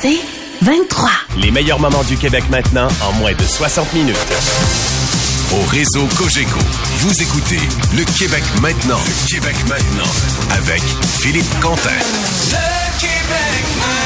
C'est 23. Les meilleurs moments du Québec maintenant en moins de 60 minutes. Au réseau Cogeco, vous écoutez Le Québec maintenant. Le Québec maintenant. Avec Philippe Quentin. Le Québec maintenant.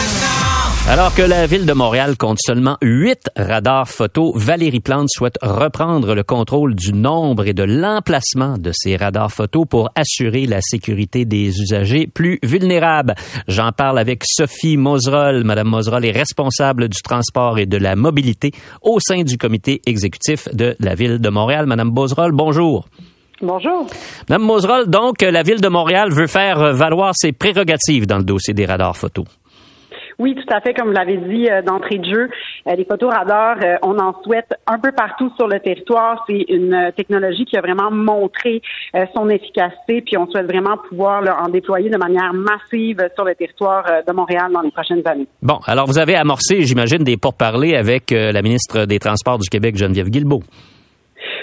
Alors que la ville de Montréal compte seulement huit radars photo, Valérie Plante souhaite reprendre le contrôle du nombre et de l'emplacement de ces radars photo pour assurer la sécurité des usagers plus vulnérables. J'en parle avec Sophie Moserol. Madame Moserol est responsable du transport et de la mobilité au sein du comité exécutif de la ville de Montréal. Madame Moserol, bonjour. Bonjour. Madame Moserol, donc, la ville de Montréal veut faire valoir ses prérogatives dans le dossier des radars photo. Oui, tout à fait. Comme vous l'avez dit euh, d'entrée de jeu, euh, les photos radars, euh, on en souhaite un peu partout sur le territoire. C'est une technologie qui a vraiment montré son efficacité, puis on souhaite vraiment pouvoir en déployer de manière massive sur le territoire de Montréal dans les prochaines années. Bon, alors vous avez amorcé, j'imagine, des pourparlers avec la ministre des Transports du Québec, Geneviève Guilbeault.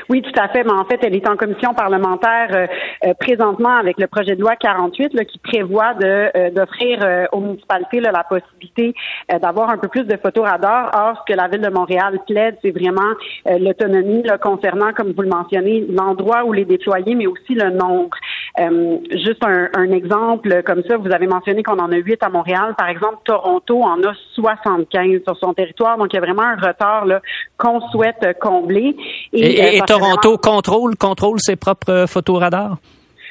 Oui, tout à fait. Mais en fait, elle est en commission parlementaire euh, euh, présentement avec le projet de loi 48 là, qui prévoit euh, d'offrir aux municipalités la possibilité d'avoir un peu plus de photoradars. Or, ce que la ville de Montréal plaide, c'est vraiment l'autonomie concernant, comme vous le mentionnez, l'endroit où les déployer, mais aussi le nombre. Juste un, un, exemple comme ça, vous avez mentionné qu'on en a huit à Montréal. Par exemple, Toronto en a 75 sur son territoire. Donc, il y a vraiment un retard qu'on souhaite combler. Et, Toronto contrôle, contrôle ses propres photoradars?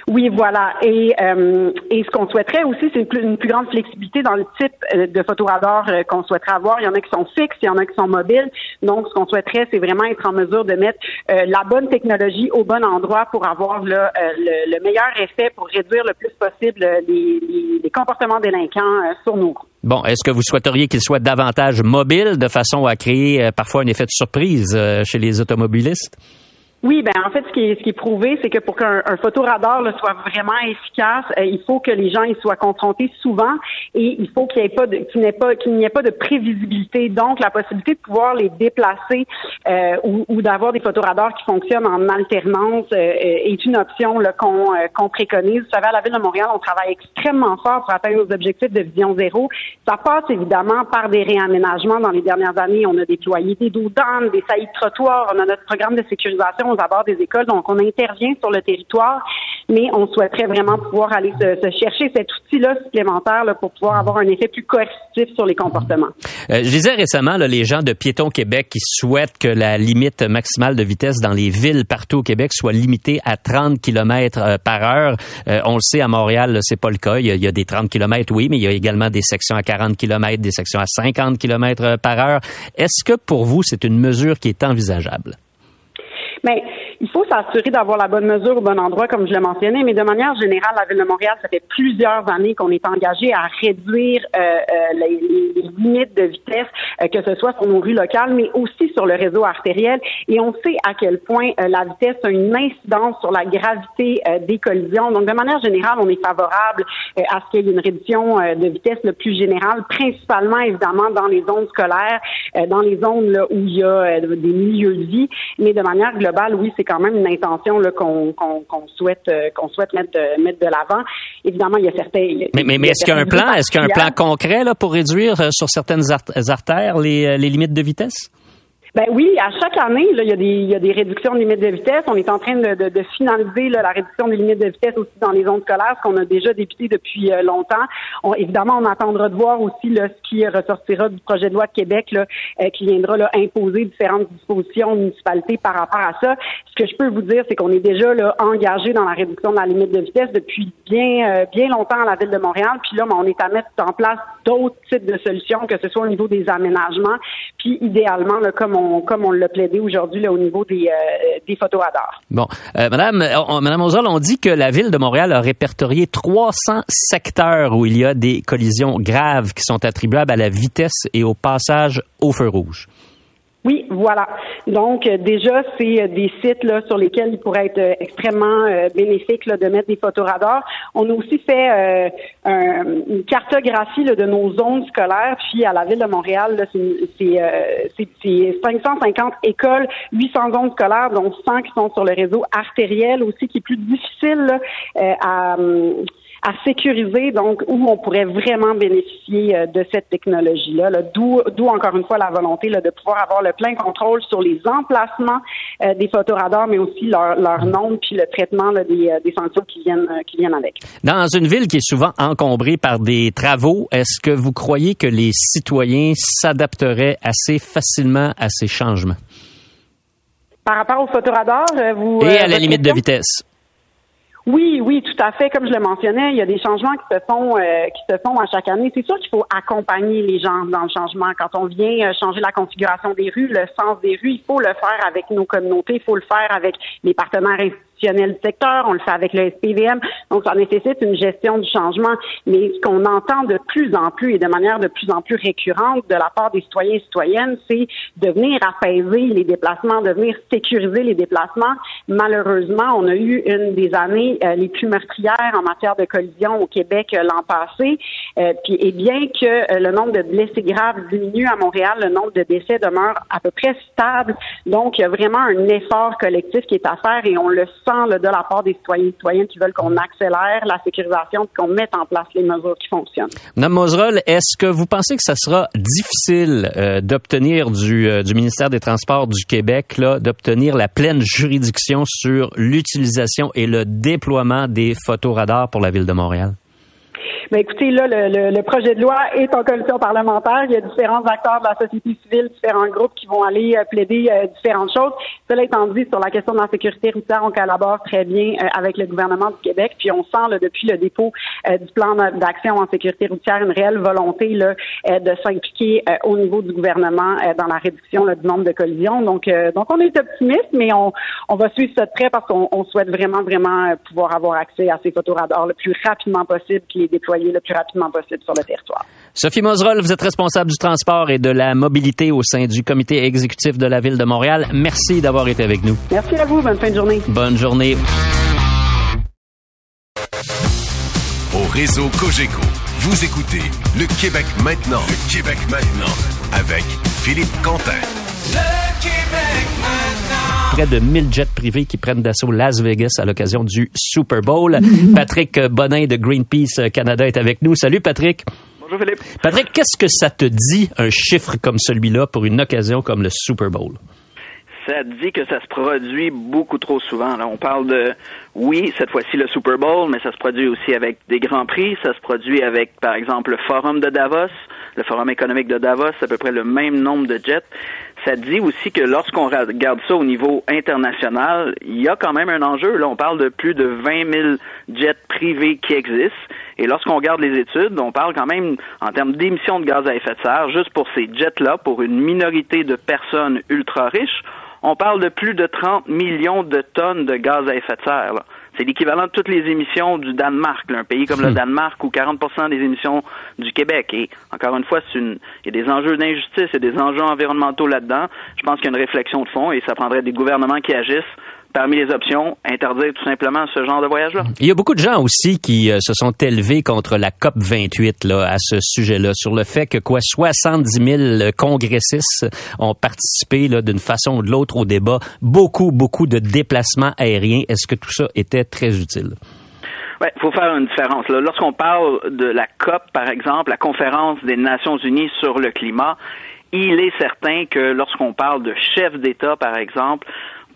Oui, voilà. Et, euh, et ce qu'on souhaiterait aussi, c'est une plus, grande flexibilité dans le type euh, de photoradar euh, qu'on souhaiterait avoir. Il y en a qui sont fixes, il y en a qui sont mobiles. Donc, ce qu'on souhaiterait, c'est vraiment être en mesure de mettre la bonne technologie au bon endroit pour avoir le, le, meilleur effet pour réduire le plus possible les, les, comportements délinquants sur nos routes. Bon, est-ce que vous souhaiteriez qu'il soit davantage mobile de façon à créer parfois un effet de surprise chez les automobilistes? Oui, ben en fait, ce qui est, ce qui est prouvé, c'est que pour qu'un photoradar là, soit vraiment efficace, euh, il faut que les gens y soient confrontés souvent et il faut qu'il n'y ait pas qu'il n'y ait pas qu'il n'y ait pas de prévisibilité. Donc, la possibilité de pouvoir les déplacer euh, ou, ou d'avoir des photoradars qui fonctionnent en alternance euh, est une option qu'on qu'on préconise. Vous savez, à la ville de Montréal, on travaille extrêmement fort pour atteindre nos objectifs de vision zéro. Ça passe évidemment par des réaménagements. Dans les dernières années, on a déployé des dos des saillies de trottoirs, on a notre programme de sécurisation aux abords des écoles. Donc, on intervient sur le territoire, mais on souhaiterait vraiment pouvoir aller se, chercher cet outil-là supplémentaire pour pouvoir avoir un effet plus coercitif sur les comportements. Euh, je disais récemment, les gens de Piéton Québec qui souhaitent que la limite maximale de vitesse dans les villes partout au Québec soit limitée à 30 km euh, par heure. Euh, on le sait, à Montréal, c'est pas le cas. Il y, a, il y, a, des 30 km, oui, mais il y a également des sections à 40 km, des sections à 50 km par heure. Est-ce que pour vous, c'est une mesure qui est envisageable? Mais il faut s'assurer d'avoir la bonne mesure au bon endroit, comme je l'ai mentionné, mais de manière générale, la Ville de Montréal, ça fait plusieurs années qu'on est engagé à réduire euh, euh, les, limites de vitesse, euh, que ce soit sur nos rues locales, mais aussi sur le réseau artériel. Et on sait à quel point la vitesse a une incidence sur la gravité des collisions. Donc, de manière générale, on est favorable à ce qu'il y ait une réduction de vitesse le plus générale, principalement, évidemment, dans les zones scolaires, dans les zones où il y a des milieux de vie, mais de manière globale, oui, c'est quand même une intention qu'on souhaite euh, qu'on souhaite mettre de, mettre de l'avant. Évidemment, il y a certains. Mais, mais, est-ce qu'il y a un plan? Est-ce qu'il y a un plan concret là pour réduire euh, sur certaines artères les, euh, les limites de vitesse? Ben oui, à chaque année, là, il, y a des, il y a des réductions de limites de vitesse. On est en train de, de, de finaliser là, la réduction des limites de vitesse aussi dans les zones scolaires, ce qu'on a déjà débuté depuis euh, longtemps. On, évidemment, on attendra de voir aussi là, ce qui ressortira du projet de loi de Québec là, euh, qui viendra là, imposer différentes dispositions aux municipalités par rapport à ça. Ce que je peux vous dire, c'est qu'on est déjà là, engagé dans la réduction de la limite de vitesse depuis bien euh, bien longtemps à la ville de Montréal. Puis là, ben, on est à mettre en place d'autres types de solutions, que ce soit au niveau des aménagements, puis idéalement, là, comme on comme on l'a plaidé aujourd'hui au niveau des, euh, photoradars. Bon, euh, Madame, on, Madame Ozol, on dit que la ville de Montréal a répertorié 300 secteurs où il y a des collisions graves qui sont attribuables à la vitesse et au passage au feu rouge. Oui, voilà. Donc euh, déjà, c'est euh, des sites là sur lesquels il pourrait être euh, extrêmement bénéfique là, de mettre des photoradars. On a aussi fait une cartographie là, de nos zones scolaires. Puis à la ville de Montréal, c'est 550 écoles, 800 zones scolaires, dont 100 qui sont sur le réseau artériel aussi, qui est plus difficile à à sécuriser, donc où on pourrait vraiment bénéficier euh, de cette technologie-là. -là, d'où, d'où encore une fois la volonté là, de pouvoir avoir le plein contrôle sur les emplacements euh, des photoradars, mais aussi leur, leur nombre puis le traitement là, des, euh, des sanctions qui viennent qui viennent avec. Dans une ville qui est souvent encombrée par des travaux, est-ce que vous croyez que les citoyens s'adapteraient assez facilement à ces changements? Par rapport aux photoradars, vous... Et à la limite de vitesse. Oui, oui, tout à fait. Comme je le mentionnais, il y a des changements qui se font euh, qui se font à chaque année. C'est sûr qu'il faut accompagner les gens dans le changement. Quand on vient euh, changer la configuration des rues, le sens des rues, il faut le faire avec nos communautés, il faut le faire avec les partenaires secteur, on le fait avec le SPVM, donc ça nécessite une gestion du changement. Mais ce qu'on entend de plus en plus et de manière de plus en plus récurrente de la part des citoyens et citoyennes, c'est de venir apaiser les déplacements, de venir sécuriser les déplacements. Malheureusement, on a eu une des années euh, les plus meurtrières en matière de collision au Québec euh, l'an passé. Euh, et bien que le nombre de blessés graves diminue à Montréal, le nombre de décès demeure à peu près stable. Donc, il y a vraiment un effort collectif qui est à faire et on le de la part des citoyens et citoyennes qui veulent qu'on accélère la sécurisation qu'on mette en place les mesures qui fonctionnent. Mme Moserol, est-ce que vous pensez que ça sera difficile euh, d'obtenir du, euh, du ministère des Transports du Québec d'obtenir la pleine juridiction sur l'utilisation et le déploiement des photoradars pour la ville de Montréal? Mais écoutez, là, le, le, projet de loi est en commission parlementaire. Il y a différents acteurs de la société civile, différents groupes qui vont aller euh, plaider euh, différentes choses. Cela étant dit, sur la question de la sécurité routière, on collabore très bien euh, avec le gouvernement du Québec. Puis on sent là, depuis le dépôt du plan d'action en sécurité routière une réelle volonté là, de s'impliquer au niveau du gouvernement dans la réduction là, du nombre de collisions. Donc, donc on est optimiste, mais on, on va suivre ça de près parce qu'on souhaite vraiment, vraiment pouvoir avoir accès à ces photoradars le plus rapidement possible déployé le plus rapidement possible sur le territoire. Sophie Moserol, vous êtes responsable du transport et de la mobilité au sein du comité exécutif de la Ville de Montréal. Merci d'avoir été avec nous. Merci à vous. Bonne fin de journée. Bonne journée. Au réseau Cogeco, vous écoutez Le Québec maintenant. Le Québec maintenant. Avec Philippe Quentin. Le près de 1000 jets privés qui prennent d'assaut Las Vegas à l'occasion du Super Bowl. Patrick Bonin de Greenpeace Canada est avec nous. Salut Patrick. Bonjour Philippe. Patrick, qu'est-ce que ça te dit, un chiffre comme celui-là, pour une occasion comme le Super Bowl? ça dit que ça se produit beaucoup trop souvent. Là, on parle de, oui, cette fois-ci le Super Bowl, mais ça se produit aussi avec des grands prix. Ça se produit avec, par exemple, le Forum de Davos, le Forum économique de Davos, à peu près le même nombre de jets ça dit aussi que lorsqu'on regarde ça au niveau international, il y a quand même un enjeu. Là, on parle de plus de 20 000 jets privés qui existent. Et lorsqu'on regarde les études, on parle quand même en termes d'émissions de gaz à effet de serre, juste pour ces jets-là, pour une minorité de personnes ultra riches, on parle de plus de 30 millions de tonnes de gaz à effet de serre. C'est l'équivalent de toutes les émissions du Danemark, un pays comme le hmm. Danemark où 40% des émissions du Québec. Et encore une fois, une, il y a des enjeux d'injustice et des enjeux environnementaux là-dedans. Je pense qu'il y a une réflexion de fond et ça prendrait des gouvernements qui agissent parmi les options, interdire tout simplement ce genre de voyage-là. Il y a beaucoup de gens aussi qui euh, se sont élevés contre la COP 28 là, à ce sujet-là, sur le fait que quoi 70 000 congressistes ont participé d'une façon ou de l'autre au débat. Beaucoup, beaucoup de déplacements aériens. Est-ce que tout ça était très utile? Il faut faire une différence. Lorsqu'on parle de la COP, par exemple, la conférence des Nations Unies sur le climat, il est certain que lorsqu'on parle de chefs d'État, par exemple,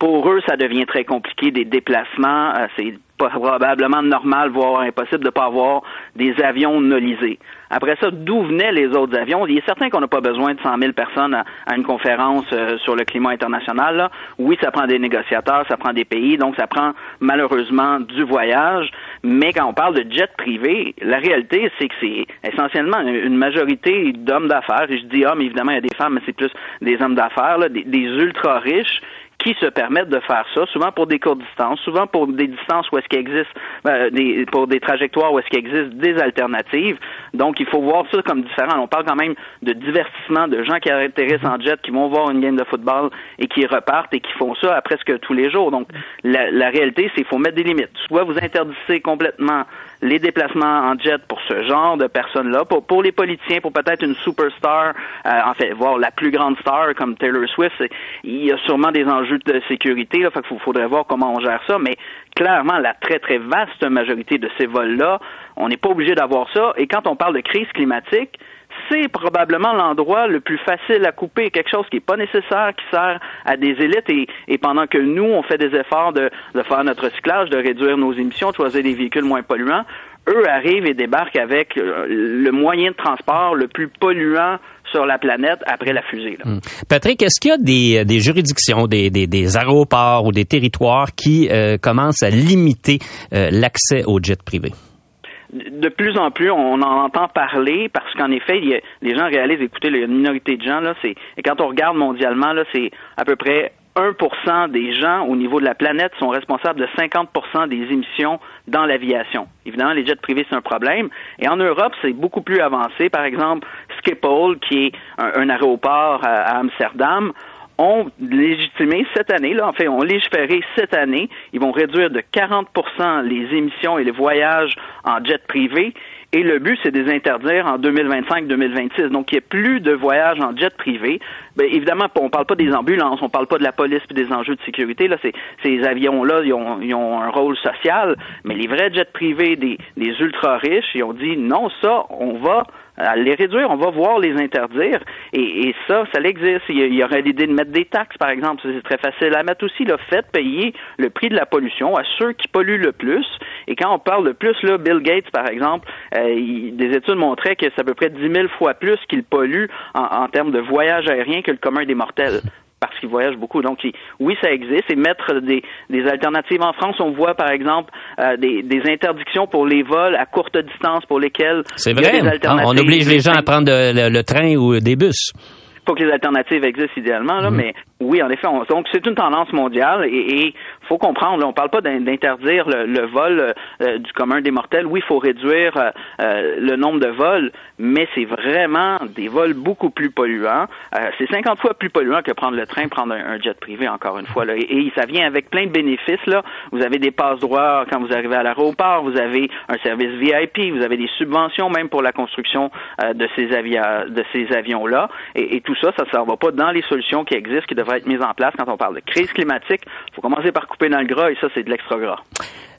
pour eux, ça devient très compliqué, des déplacements. Euh, c'est probablement normal, voire impossible, de ne pas avoir des avions nolisés. Après ça, d'où venaient les autres avions? Il est certain qu'on n'a pas besoin de 100 000 personnes à, une conférence euh, sur le climat international. Là. Oui, ça prend des négociateurs, ça prend des pays, donc ça prend malheureusement du voyage. Mais quand on parle de jet privé, la réalité, c'est que c'est essentiellement une majorité d'hommes d'affaires. Je dis hommes, évidemment, il y a des femmes, mais c'est plus des hommes d'affaires, des ultra riches qui se permettent de faire ça, souvent pour des courtes distances, souvent pour des distances où est-ce qu'il existe, euh, des, pour des trajectoires où est-ce qu'il existe des alternatives. Donc, il faut voir ça comme différent. On parle quand même de divertissement, de gens qui atterrissent en jet, qui vont voir une game de football et qui repartent et qui font ça à presque tous les jours. Donc, la, la réalité, c'est qu'il faut mettre des limites. Soit vous interdisez complètement les déplacements en jet pour ce genre de personnes-là, pour, pour les politiciens, pour peut-être une superstar, euh, en fait, voir la plus grande star comme Taylor Swift, il y a sûrement des enjeux de sécurité, là, qu'il faudrait voir comment on gère ça, mais clairement, la très, très vaste majorité de ces vols-là, on n'est pas obligé d'avoir ça, et quand on parle de crise climatique, c'est probablement l'endroit le plus facile à couper, quelque chose qui n'est pas nécessaire, qui sert à des élites. Et, pendant que nous, on fait des efforts de, de faire notre recyclage, de réduire nos émissions, de choisir des véhicules moins polluants, eux arrivent et débarquent avec euh, le moyen de transport le plus polluant sur la planète après la fusée. Là. Hum. Patrick, est-ce qu'il y a des, des juridictions, des, des, des, aéroports ou des territoires qui euh, commencent à limiter euh, l'accès aux jets privés? de plus en plus, on en entend parler parce qu'en effet, il y a, les gens réalisent, écoutez, il y a une minorité de gens, là, c'est, et quand on regarde mondialement, là, c'est à peu près 1% des gens au niveau de la planète sont responsables de 50% des émissions dans l'aviation. Évidemment, les jets privés, c'est un problème. Et en Europe, c'est beaucoup plus avancé. Par exemple, Schiphol, qui est un, aéroport à, à Amsterdam, ont légitimé cette année, là, en fait, ont légiféré cette année. Ils vont réduire de 40% les émissions et les voyages en jet privé. Et le but, c'est de les interdire en 2025-2026. Donc, il n'y a plus de voyages en jet privé. Bien, évidemment, on ne parle pas des ambulances, on ne parle pas de la police et des enjeux de sécurité. Là, ces avions-là, ils ont, un rôle social. Mais les vrais jets privés des, des ultra riches, ils ont dit non, ça, on va les réduire, on va voir les interdire. Et, ça, ça existe. Il y, aurait l'idée de mettre des taxes, par exemple. C'est très facile à mettre aussi. Là, faites payer le prix de la pollution à ceux qui polluent le plus. Et quand on parle de plus, là, Bill Gates, par exemple, euh, des études montraient que c'est à peu près 10 000 fois plus qu'il pollue en termes de voyage aérien que le commun des mortels parce qu'ils voyagent beaucoup. Donc, oui, ça existe. Et mettre des, des alternatives en France, on voit par exemple euh, des, des, interdictions pour les vols à courte distance pour lesquels c'est vrai. On oblige les gens à prendre le, le train ou des bus. Il faut que les alternatives existent idéalement, là, mm. mais oui, en effet. On, donc, c'est une tendance mondiale et, et faut comprendre, là, on parle pas d'interdire le, vol euh, du commun des mortels. Oui, il faut réduire euh, euh, le nombre de vols, mais c'est vraiment des vols beaucoup plus polluants. Euh, c'est 50 fois plus polluant que prendre le train, prendre un, jet privé, encore une fois. Là. Et, ça vient avec plein de bénéfices. Là. Vous avez des passes droits quand vous arrivez à l'aéroport, vous avez un service VIP, vous avez des subventions même pour la construction euh, de ces, ces avions-là. Et, et, tout ça, ça ne va pas dans les solutions qui existent, qui devraient être mises en place quand on parle de crise climatique. Il faut commencer par couper dans le gras et ça, c'est de l'extra gras.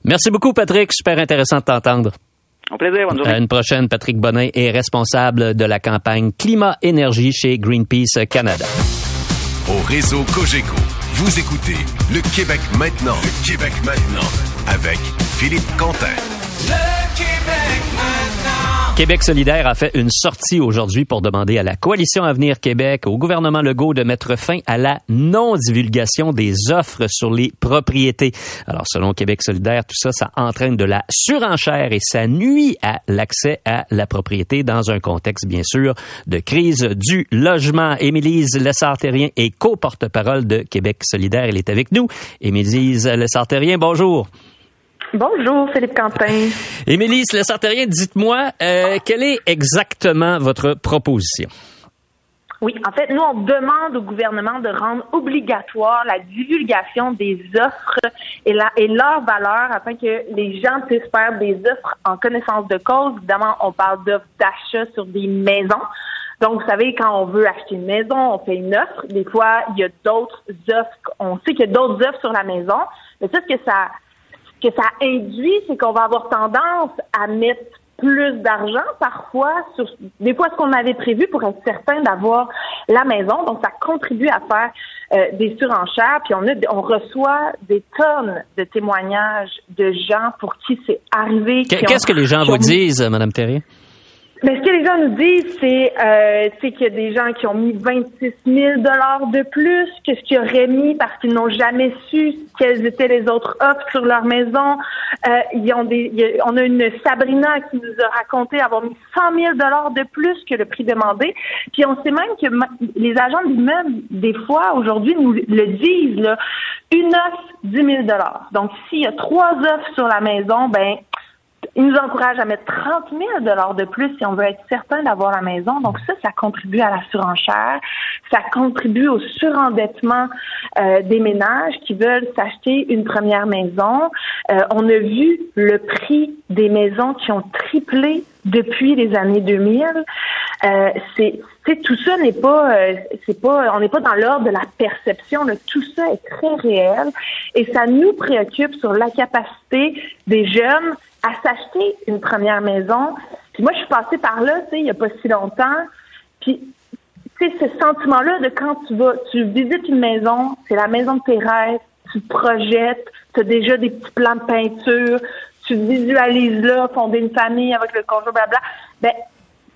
Merci beaucoup, Patrick. Super intéressant de t'entendre. Au plaisir, bonne journée. À une prochaine, Patrick Bonnet est responsable de la campagne Climat-Énergie chez Greenpeace Canada. Au réseau Cogeco, vous écoutez Le Québec maintenant. Le Québec maintenant. Avec Philippe Quentin. Le Québec maintenant. Québec solidaire a fait une sortie aujourd'hui pour demander à la coalition Avenir Québec, au gouvernement Legault de mettre fin à la non-divulgation des offres sur les propriétés. Alors, selon Québec solidaire, tout ça, ça entraîne de la surenchère et ça nuit à l'accès à la propriété dans un contexte, bien sûr, de crise du logement. Émilise Lessartérien est co-porte-parole de Québec solidaire. Elle est avec nous. Émilise Lessartérien, bonjour. Bonjour, Philippe Quentin. Émilie Le dites-moi, euh, quelle est exactement votre proposition? Oui, en fait, nous, on demande au gouvernement de rendre obligatoire la divulgation des offres et, la, et leur valeur afin que les gens puissent faire des offres en connaissance de cause. Évidemment, on parle d'offres d'achat sur des maisons. Donc, vous savez, quand on veut acheter une maison, on fait une offre. Des fois, il y a d'autres offres. On sait qu'il y a d'autres offres sur la maison. Mais ça, ce que ça que ça induit, c'est qu'on va avoir tendance à mettre plus d'argent parfois sur des fois ce qu'on avait prévu pour être certain d'avoir la maison. Donc ça contribue à faire euh, des surenchères. Puis on a on reçoit des tonnes de témoignages de gens pour qui c'est arrivé. Qu'est-ce que les gens vous disent, Madame Terrier? Mais ce que les gens nous disent, c'est euh, qu'il y a des gens qui ont mis 26 000 dollars de plus que ce qu'ils auraient mis parce qu'ils n'ont jamais su quelles étaient les autres offres sur leur maison. Euh, ils ont des, a- on a une Sabrina qui nous a raconté avoir mis 100 000 dollars de plus que le prix demandé. Puis on sait même que les agents d'immeubles, des fois, aujourd'hui, nous le disent, là, une offre, 10 000 dollars. Donc, s'il y a trois offres sur la maison, ben ils nous encouragent à mettre 30 000 dollars de plus si on veut être certain d'avoir la maison. Donc ça, ça contribue à la surenchère, ça contribue au surendettement euh, des ménages qui veulent s'acheter une première maison. Euh, on a vu le prix des maisons qui ont triplé depuis les années 2000. Euh, c'est- tout ça n'est pas euh, c'est pas on n'est pas dans l'ordre de la perception là. tout ça est très réel et ça nous préoccupe sur la capacité des jeunes à s'acheter une première maison. Puis moi je suis passée par là, tu sais, il y a pas si longtemps. Puis tu sais, ce sentiment-là de quand tu vas, tu visites une maison, c'est la maison de tes rêves, tu te projettes, tu as déjà des petits plans de peinture, tu visualises là, fonder une famille avec le conjoint, blabla. Ben,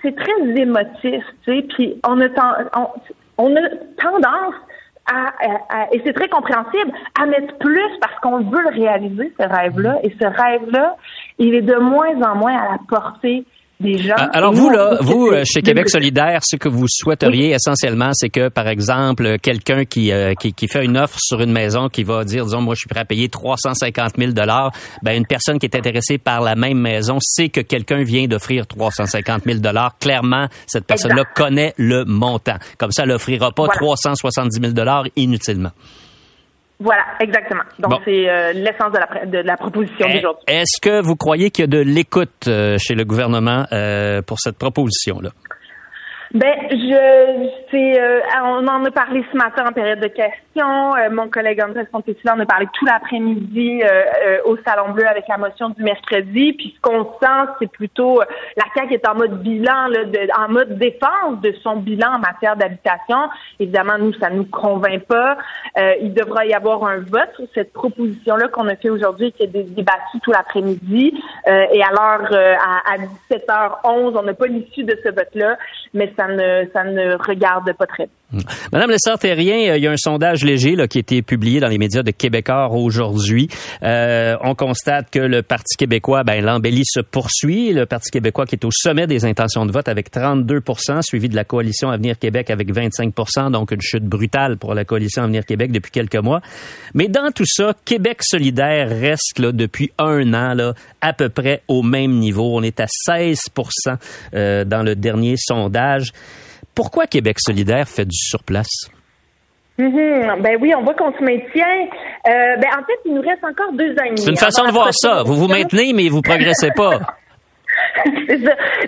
c'est très émotif, tu sais, puis on a, on, a tendance à- à- et c'est très compréhensible, à mettre plus parce qu'on veut le réaliser, ce rêve-là, et ce rêve-là, il est de moins en moins à la portée des gens. Ah, Alors vous là, vous euh, chez Québec solidaire, ce que vous souhaiteriez essentiellement, c'est que par exemple quelqu'un qui, euh, qui qui fait une offre sur une maison qui va dire disons moi je suis prêt à payer 350 000 dollars, ben une personne qui est intéressée par la même maison sait que quelqu'un vient d'offrir 350 000 dollars. Clairement, cette personne-là connaît le montant. Comme ça, elle n'offrira pas Voilà. 370 000 dollars inutilement. Voilà, exactement. Donc, Bon. c'est euh, l'essence de la, de la proposition Eh, d'aujourd'hui. Est-ce que vous croyez qu'il y a de l'écoute euh, chez le gouvernement euh, pour cette proposition-là? Ben, je, c'est, euh, on en a parlé ce matin en période de questions. Euh, mon collègue André Fontesilla en a parlé tout l'après-midi euh, euh, au Salon Bleu avec la motion du mercredi. Puis ce qu'on sent, c'est plutôt euh, la CAQ est en mode bilan, là, de, en mode défense de son bilan en matière d'habitation. Évidemment, nous, ça nous convainc pas. Euh, il devra y avoir un vote sur cette proposition-là qu'on a fait aujourd'hui qui a été débattue tout l'après-midi. Et alors, à, à 17h11, on n'a pas l'issue de ce vote-là, mais ça ne, ça ne regarde pas très bien. Madame Lessard-Terrien, euh, il y a un sondage léger qui a été publié dans les médias de Québécois aujourd'hui. Euh, on constate que le Parti québécois, ben, l'embellie se poursuit. Le Parti québécois qui est au sommet des intentions de vote avec 32% suivi de la coalition Avenir Québec avec 25% donc une chute brutale pour la coalition Avenir Québec depuis quelques mois. Mais dans tout ça, Québec solidaire reste là, depuis un an là, à peu près au même niveau. On est à 16% euh, dans le dernier sondage. Pourquoi Québec solidaire fait du surplace? Mhm. Ben oui, on voit qu'on se maintient. Euh, ben en fait, il nous reste encore deux ans. C'est une avant façon de voir ça. Vous vous maintenez, mais vous progressez pas.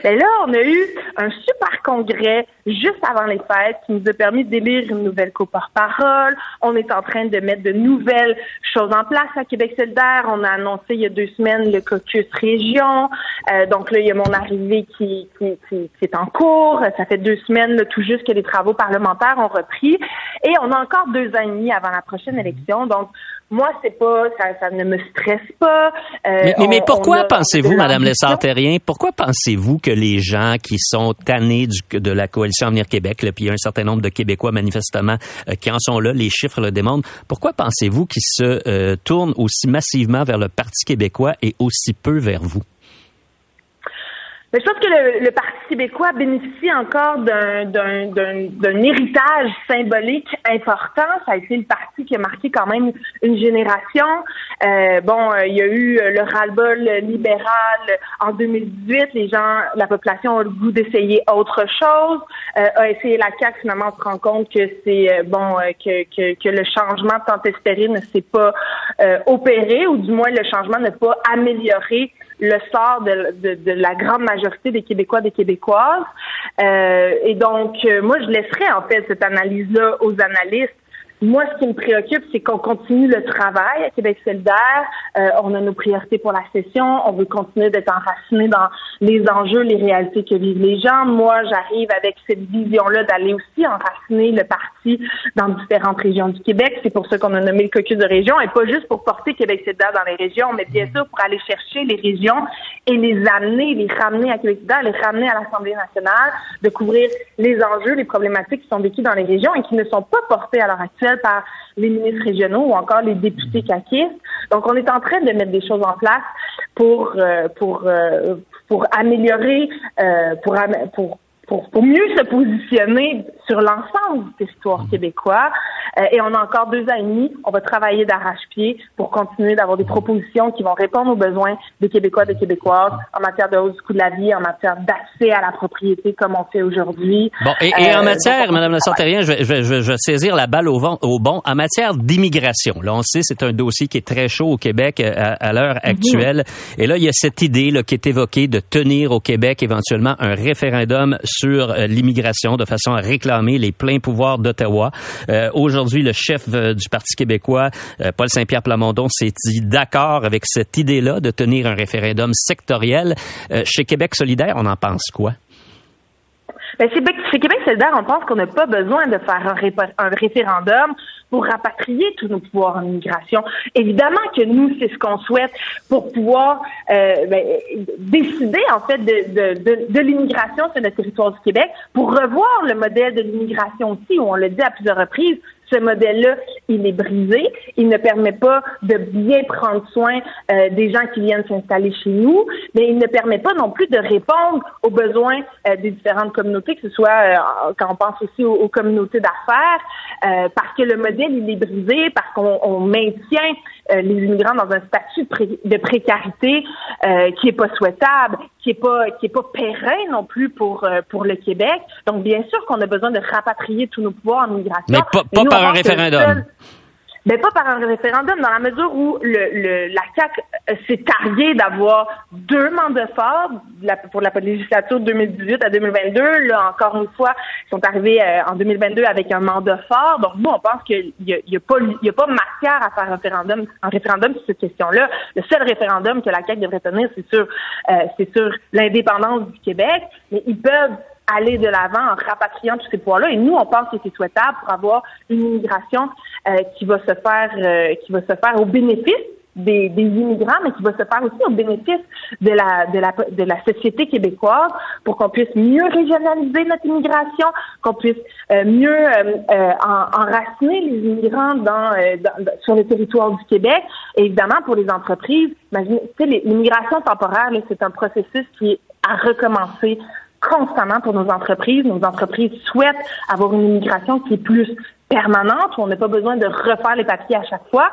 Là, on a eu un super congrès juste avant les fêtes qui nous a permis d'élire une nouvelle co-porte-parole. On est en train de mettre de nouvelles choses en place à Québec solidaire. On a annoncé il y a deux semaines le caucus région. Euh, donc là, il y a mon arrivée qui, qui, qui, qui est en cours. Ça fait deux semaines là, tout juste que les travaux parlementaires ont repris. Et on a encore deux ans et demi avant la prochaine élection. Donc, moi, c'est pas, ça, ça ne me stresse pas. Euh, Mais, mais, mais pourquoi pensez-vous, Madame. Lessard-Terrien, pourquoi pensez-vous que les gens qui sont tannés du- de la coalition Avenir Québec, là, puis il y a un certain nombre de Québécois manifestement euh, qui en sont là, les chiffres le démontrent, pourquoi pensez-vous qu'ils se euh, tournent aussi massivement vers le Parti québécois et aussi peu vers vous? Mais je pense que le, le Parti québécois bénéficie encore d'un, héritage symbolique important. Ça a été le parti qui a marqué quand même une génération. Euh, bon, euh, il y a eu euh, le ras-le-bol libéral en 2018. Les gens, la population a le goût d'essayer autre chose. Euh, a essayé la CAQ, finalement, on se rend compte que c'est euh, bon que, que, que le changement tant espéré ne s'est pas euh, opéré, ou du moins le changement n'a pas amélioré le sort de, de, de la grande majorité des Québécois, des Québécoises. Euh, et donc, euh, moi, je laisserais en fait cette analyse-là aux analystes. Moi, ce qui me préoccupe, c'est qu'on continue le travail à Québec solidaire. Euh, on a nos priorités pour la session. On veut continuer d'être enraciné dans les enjeux, les réalités que vivent les gens. Moi, j'arrive avec cette vision-là d'aller aussi enraciner le parti dans différentes régions du Québec. C'est pour ça qu'on a nommé le caucus de région et pas juste pour porter Québec solidaire dans les régions, mais bien sûr pour aller chercher les régions et les amener, les ramener à Québec solidaire, les ramener à l'Assemblée nationale, de couvrir les enjeux, les problématiques qui sont vécues dans les régions et qui ne sont pas portées à l'heure actuelle par les ministres régionaux ou encore les députés caquistes. Donc, on est en train de mettre des choses en place pour euh, pour euh, pour améliorer, euh, pour, pour pour, pour mieux se positionner sur l'ensemble du territoire québécois. Euh, et on a encore deux ans et demi. On va travailler d'arrache-pied pour continuer d'avoir des propositions qui vont répondre aux besoins des Québécois et des Québécoises en matière de hausse du coût de la vie, en matière d'accès à la propriété comme on fait aujourd'hui. Bon, et, et en matière, Madame la Sartérien, je, je, je, je vais saisir la balle au, vent, au bon. En matière d'immigration, là, on sait c'est un dossier qui est très chaud au Québec à, à l'heure actuelle. Et là, il y a cette idée là, qui est évoquée de tenir au Québec éventuellement un référendum sur euh, l'immigration de façon à réclamer les pleins pouvoirs d'Ottawa. Euh, Aujourd'hui, le chef euh, du Parti québécois, euh, Paul Saint-Pierre Plamondon, s'est dit d'accord avec cette idée-là de tenir un référendum sectoriel. Euh, chez Québec solidaire, on en pense quoi? Ben, chez, Québec solidaire, on pense qu'on n'a pas besoin de faire un, ré un, référendum pour rapatrier tous nos pouvoirs en immigration. Évidemment que nous, c'est ce qu'on souhaite pour pouvoir ben, décider en fait de, de, l'immigration sur le territoire du Québec, pour revoir le modèle de l'immigration aussi, où on l'a dit à plusieurs reprises, ce modèle-là, il est brisé. Il ne permet pas de bien prendre soin euh, des gens qui viennent s'installer chez nous, mais il ne permet pas non plus de répondre aux besoins euh, des différentes communautés, que ce soit euh, quand on pense aussi aux, aux communautés d'affaires, euh, parce que le modèle, il est brisé, parce qu'on maintient euh, les immigrants dans un statut de, pré de précarité qui est pas souhaitable, qui est pas qui est pas pérenne non plus pour pour le Québec. Donc bien sûr qu'on a besoin de rapatrier tous nos pouvoirs en immigration. Mais pas, pas par un référendum. Mais pas par un référendum, dans la mesure où le, le la CAC s'est targué d'avoir deux mandats forts pour la législature 2018 à 2022. Là, encore une fois, ils sont arrivés euh, en 2022 avec un mandat fort. Donc, nous, on pense qu'il n'y a, a, pas, y a pas matière à faire un référendum, un référendum sur cette question-là. Le seul référendum que la CAC devrait tenir, c'est sur, euh, c'est sur l'indépendance du Québec. Mais ils peuvent aller de l'avant en rapatriant tous ces pouvoirs-là. Et nous, on pense que c'est souhaitable pour avoir une immigration euh, qui va se faire euh, qui va se faire au bénéfice des, des, immigrants, mais qui va se faire aussi au bénéfice de la de la de la société québécoise pour qu'on puisse mieux régionaliser notre immigration, qu'on puisse euh, mieux euh, euh, enraciner les immigrants dans, dans, sur le territoire du Québec. Et évidemment, pour les entreprises, imaginez, l'immigration temporaire, c'est un processus qui est à recommencer constamment pour nos entreprises. Nos entreprises souhaitent avoir une immigration qui est plus permanente, où on n'a pas besoin de refaire les papiers à chaque fois.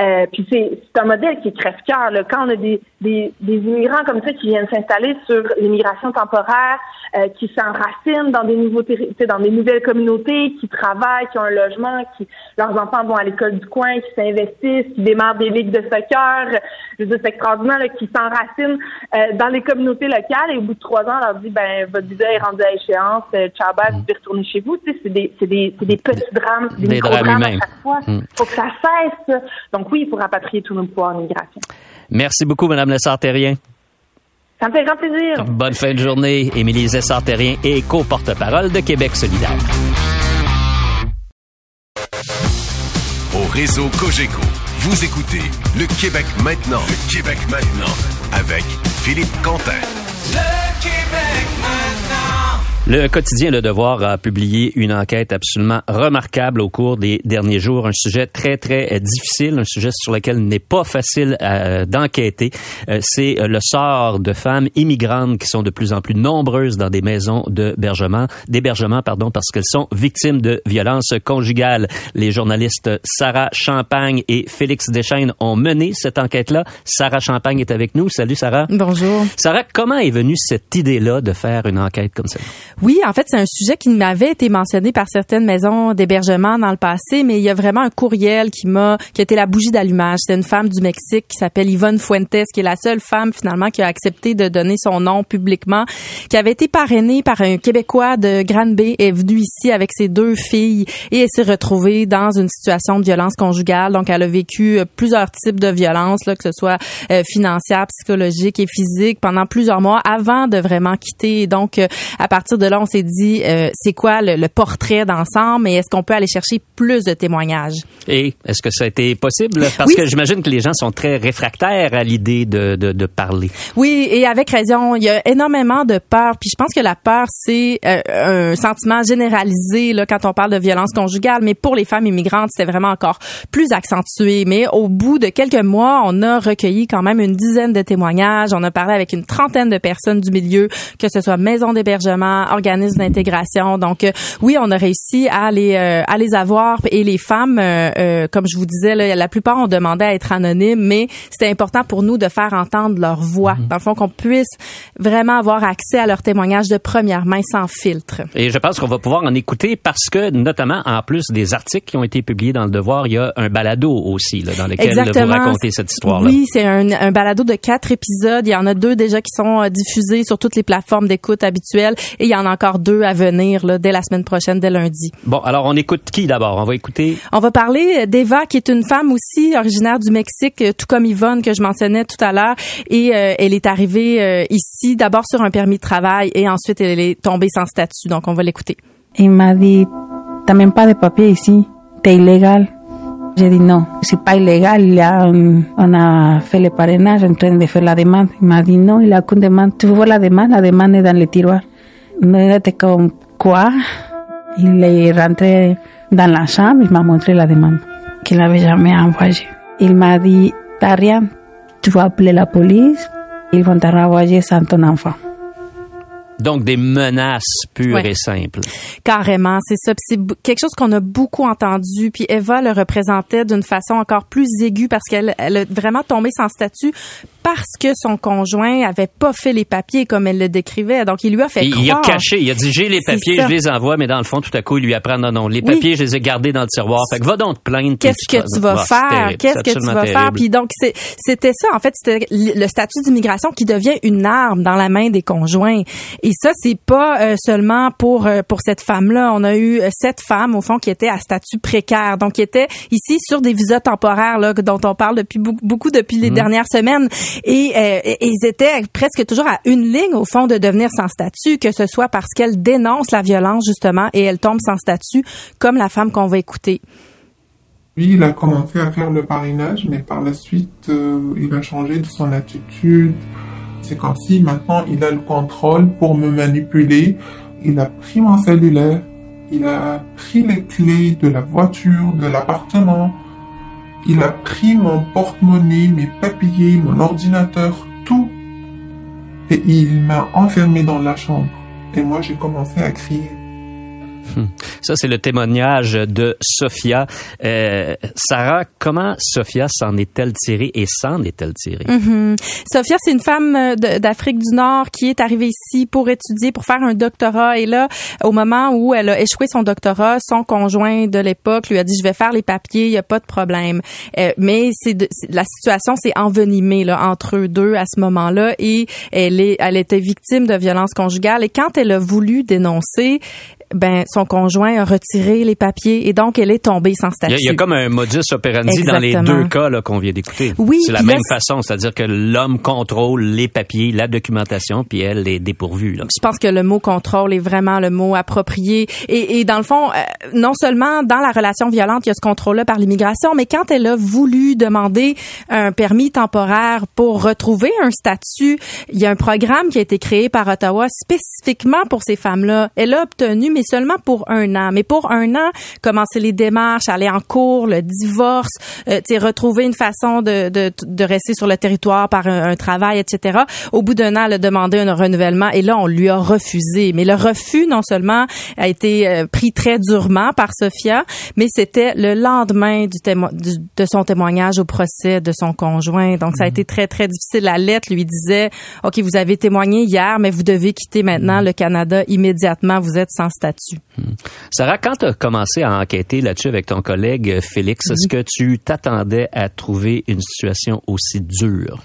Euh, puis c'est, un modèle qui est crève-cœur. Quand on a des, des, des, immigrants comme ça qui viennent s'installer sur l'immigration temporaire, euh, qui s'enracinent dans des nouveaux dans des nouvelles communautés, qui travaillent, qui ont un logement, qui leurs enfants vont à l'école du coin, qui s'investissent, qui démarrent des ligues de soccer, je veux dire, c'est extraordinaire, là, qui s'enracinent euh, dans les communautés locales et au bout de trois ans, on leur dit ben votre visa est rendu à échéance, euh, ciao bye, vous devez retourner chez vous. Tu sais, c'est des, c'est des, c'est des petits drames, des, des drames humains. à chaque fois. Il mm. faut que ça cesse. Donc oui, il faut rapatrier tous nos pouvoirs en migration. Merci beaucoup, Madame Lessard-Terrien. Ça me fait grand plaisir. Bonne fin de journée. Émilie Lessard-Terrien et co-porte-parole de Québec solidaire. Au réseau Cogeco, vous écoutez Le Québec maintenant. Le Québec maintenant avec Philippe Quentin. Le Québec maintenant. Le quotidien Le Devoir a publié une enquête absolument remarquable au cours des derniers jours, un sujet très très difficile, un sujet sur lequel n'est pas facile euh, d'enquêter. Euh, c'est le sort de femmes immigrantes qui sont de plus en plus nombreuses dans des maisons d'hébergement, d'hébergement pardon, parce qu'elles sont victimes de violences conjugales. Les journalistes Sarah Champagne et Félix Deschaines ont mené cette enquête-là. Sarah Champagne est avec nous. Salut Sarah. Bonjour. Sarah, comment est venue cette idée-là de faire une enquête comme ça? Oui, en fait, c'est un sujet qui m'avait été mentionné par certaines maisons d'hébergement dans le passé, mais il y a vraiment un courriel qui m'a, qui été la bougie d'allumage. C'est une femme du Mexique qui s'appelle Yvonne Fuentes, qui est la seule femme finalement qui a accepté de donner son nom publiquement, qui avait été parrainée par un Québécois de Granby, est venue ici avec ses deux filles et elle s'est retrouvée dans une situation de violence conjugale. Donc, elle a vécu euh, plusieurs types de violences, là, que ce soit euh, financière, psychologique et physique pendant plusieurs mois avant de vraiment quitter. donc, euh, à partir là, on s'est dit, c'est quoi le, portrait d'ensemble et est-ce qu'on peut aller chercher plus de témoignages? Et est-ce que ça a été possible? Parce que j'imagine que les gens sont très réfractaires à l'idée de, de, de, parler. Oui, et avec raison. Il y a énormément de peur. Puis je pense que la peur, c'est un sentiment généralisé là, quand on parle de violence conjugale. Mais pour les femmes immigrantes, c'était vraiment encore plus accentué. Mais au bout de quelques mois, on a recueilli quand même une dizaine de témoignages. On a parlé avec une trentaine de personnes du milieu, que ce soit maison d'hébergement, organisme d'intégration. Donc euh, oui, on a réussi à les euh, à les avoir et les femmes, euh, comme je vous disais, là, la plupart ont demandé à être anonymes, mais c'était important pour nous de faire entendre leur voix. Mhm. Dans le fond, qu'on puisse vraiment avoir accès à leurs témoignages de première main sans filtre. Et je pense qu'on va pouvoir en écouter parce que notamment en plus des articles qui ont été publiés dans le Devoir, il y a un balado aussi là, dans lequel vous racontez cette histoire-là. Oui, c'est un, un balado de quatre épisodes. Il y en a deux déjà qui sont diffusés sur toutes les plateformes d'écoute habituelles et il y en a encore deux à venir là, dès la semaine prochaine, dès lundi. Bon, alors on écoute qui d'abord? On va écouter... On va parler d'Eva, qui est une femme aussi originaire du Mexique, tout comme Yvonne que je mentionnais tout à l'heure. Et euh, elle est arrivée euh, ici d'abord sur un permis de travail et ensuite elle est tombée sans statut. Donc on va l'écouter. Il m'a dit, t'as même pas de papier ici, t'es illégal. J'ai dit non, c'est pas illégal, là, on a fait le parrainage en train de faire la demande. Il m'a dit non, il a qu'une demande. Tu veux voir la demande? La demande est dans le tiroir. Était comme quoi? Il est rentré dans la chambre, il m'a montré la demande qu'il n'avait jamais envoyée. Il m'a dit, t'as rien, tu vas appeler la police, ils vont te renvoyer sans ton enfant. Donc, des menaces pures et simples. Carrément, c'est ça. C'est quelque chose qu'on a beaucoup entendu. Puis Eva le représentait d'une façon encore plus aiguë parce qu'elle elle a vraiment tombé sans statut parce que son conjoint avait pas fait les papiers comme elle le décrivait. Donc, il lui a fait il, croire. Il a caché. Il a dit, j'ai les papiers, je les envoie, mais dans le fond, tout à coup, il lui apprend, non, non, les papiers, je les ai gardés dans le tiroir. Fait que va donc te plaindre. Qu'est-ce que tu vas faire? Qu'est-ce que tu vas faire? Puis donc, c'était ça. En fait, c'était le statut d'immigration qui devient une arme dans la main des conjoints. Et ça, c'est pas euh, seulement pour euh, pour cette femme-là. On a eu euh, sept femmes, au fond, qui étaient à statut précaire. Donc, qui étaient ici sur des visas temporaires, là, dont on parle depuis beaucoup, beaucoup depuis les mmh. dernières semaines. Et, euh, ils étaient presque toujours à une ligne au fond de devenir sans statut, que ce soit parce qu'elle dénonce la violence justement et elle tombe sans statut, comme la femme qu'on va écouter. Oui, il a commencé à faire le parrainage, mais par la suite, euh, il a changé de son attitude. C'est comme si maintenant il a le contrôle pour me manipuler. Il a pris mon cellulaire, il a pris les clés de la voiture, de l'appartement, il a pris mon porte-monnaie, mes papiers, mon ordinateur, tout. Et il m'a enfermé dans la chambre. Et moi, j'ai commencé à crier. Hmm. Ça, c'est le témoignage de Sophia. Euh, Sarah, comment Sophia s'en est-elle tirée et s'en est-elle tirée? Mm-hmm. Sophia, c'est une femme euh, d'Afrique du Nord qui est arrivée ici pour étudier, pour faire un doctorat. Et là, au moment où elle a échoué son doctorat, son conjoint de l'époque lui a dit, je vais faire les papiers, il n'y a pas de problème. Euh, mais la situation s'est envenimée là, entre eux deux à ce moment-là et elle, elle était victime de violences conjugales. Et quand elle a voulu dénoncer, ben son conjoint a retiré les papiers et donc elle est tombée sans statut. Il y a, comme un modus operandi dans les deux cas qu'on vient d'écouter. Oui, c'est la même façon, c'est-à-dire que l'homme contrôle les papiers, la documentation, puis elle est dépourvue. Je pense que le mot contrôle est vraiment le mot approprié. Et, et dans le fond, euh, non seulement dans la relation violente, il y a ce contrôle-là par l'immigration, mais quand elle a voulu demander un permis temporaire pour retrouver un statut, il y a un programme qui a été créé par Ottawa spécifiquement pour ces femmes-là. Elle a obtenu, mais seulement pour un an. Mais pour un an, commencer les démarches, aller en cours, le divorce, euh, retrouver une façon de, de, de, rester sur le territoire par un, travail, etc. Au bout d'un an, elle a demandé un renouvellement et là, on lui a refusé. Mais le refus, non seulement a été euh, pris très durement par Sophia, mais c'était le lendemain du, de son témoignage au procès de son conjoint. Donc, ça a mhm. été très, très difficile. La lettre lui disait, OK, vous avez témoigné hier, mais vous devez quitter maintenant le Canada immédiatement. Vous êtes sans statut. Hmm. Sarah, quand tu as commencé à enquêter là-dessus avec ton collègue euh, Félix, est-ce que tu t'attendais à trouver une situation aussi dure?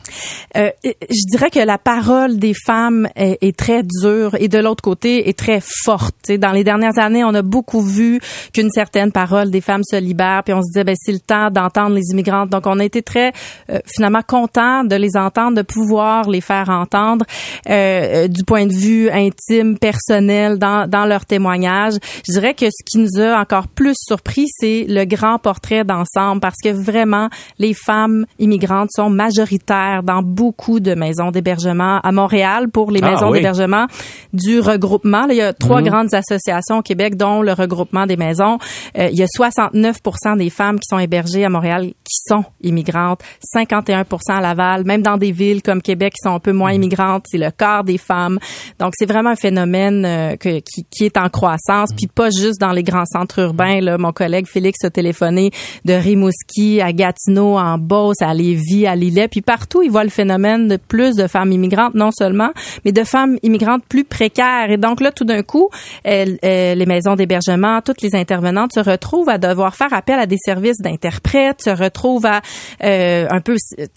Euh, je dirais que la parole des femmes est, est très dure et de l'autre côté est très forte. dans les dernières années, on a beaucoup vu qu'une certaine parole des femmes se libère, puis on se disait, ben c'est le temps d'entendre les immigrantes. Donc, on a été très euh, finalement contents de les entendre, de pouvoir les faire entendre euh, du point de vue intime, personnel, dans, dans leur témoignage. Je dirais que ce qui nous a encore plus surpris, c'est le grand portrait d'ensemble, parce que vraiment, les femmes immigrantes sont majoritaires dans beaucoup de maisons d'hébergement à Montréal pour les ah maisons d'hébergement du regroupement. il y a trois mhm. grandes associations au Québec, dont le regroupement des maisons. Euh, il y a 69% des femmes qui sont hébergées à Montréal qui sont immigrantes, 51 à Laval, même dans des villes comme Québec qui sont un peu moins mhm. immigrantes, c'est le quart des femmes. Donc c'est vraiment un phénomène euh, que, qui, qui, est en croissance, puis pas juste dans les grands centres urbains. Là, mon collègue Félix a téléphoné de Rimouski à Gatineau, en Beauce, à Lévis, à Lillet, puis partout il voit le phénomène de plus de femmes immigrantes, non seulement, mais de femmes immigrantes plus précaires. Et donc là, tout d'un coup, les maisons d'hébergement, toutes les intervenantes se retrouvent à devoir faire appel à des services d'interprètes, se retrouvent à euh, un peu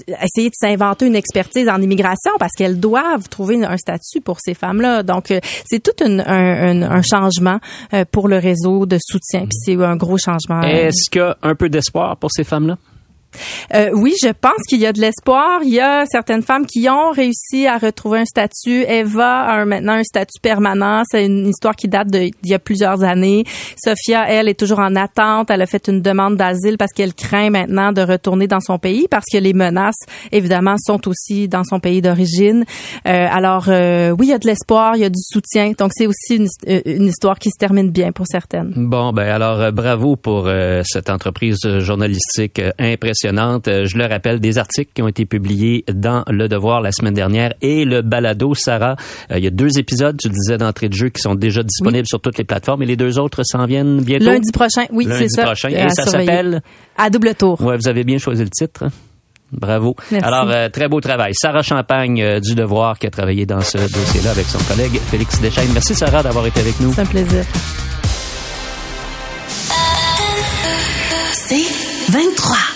essayer de s'inventer une expertise en immigration parce qu'elles doivent trouver un statut pour ces femmes-là. Donc, euh, c'est tout un, un, un, changement euh, pour le réseau de soutien. Puis c'est un gros changement. Est-ce qu'il y a un peu d'espoir pour ces femmes-là? Euh, oui, je pense qu'il y a de l'espoir. Il y a certaines femmes qui ont réussi à retrouver un statut. Eva a maintenant un statut permanent. C'est une histoire qui date d'il y a plusieurs années. Sophia, elle, est toujours en attente. Elle a fait une demande d'asile parce qu'elle craint maintenant de retourner dans son pays parce que les menaces, évidemment, sont aussi dans son pays d'origine. Euh, alors, euh, oui, il y a de l'espoir, il y a du soutien. Donc, c'est aussi une, une, histoire qui se termine bien pour certaines. Bon, ben alors, bravo pour cette entreprise journalistique impressionnante euh, je le rappelle, des articles qui ont été publiés dans Le Devoir la semaine dernière et le balado Sarah. Euh, il y a deux épisodes, tu disais, d'entrée de jeu qui sont déjà disponibles sur toutes les plateformes et les deux autres s'en viennent bientôt? Lundi prochain, oui, c'est ça. Lundi prochain, et ça s'appelle... À double tour. Ouais, vous avez bien choisi le titre. Hein? Bravo. Merci. Alors, euh, très beau travail. Sarah Champagne du Devoir qui a travaillé dans ce dossier-là avec son collègue Félix Deschaines. Merci Sarah d'avoir été avec nous. C'est un plaisir. C'est 23.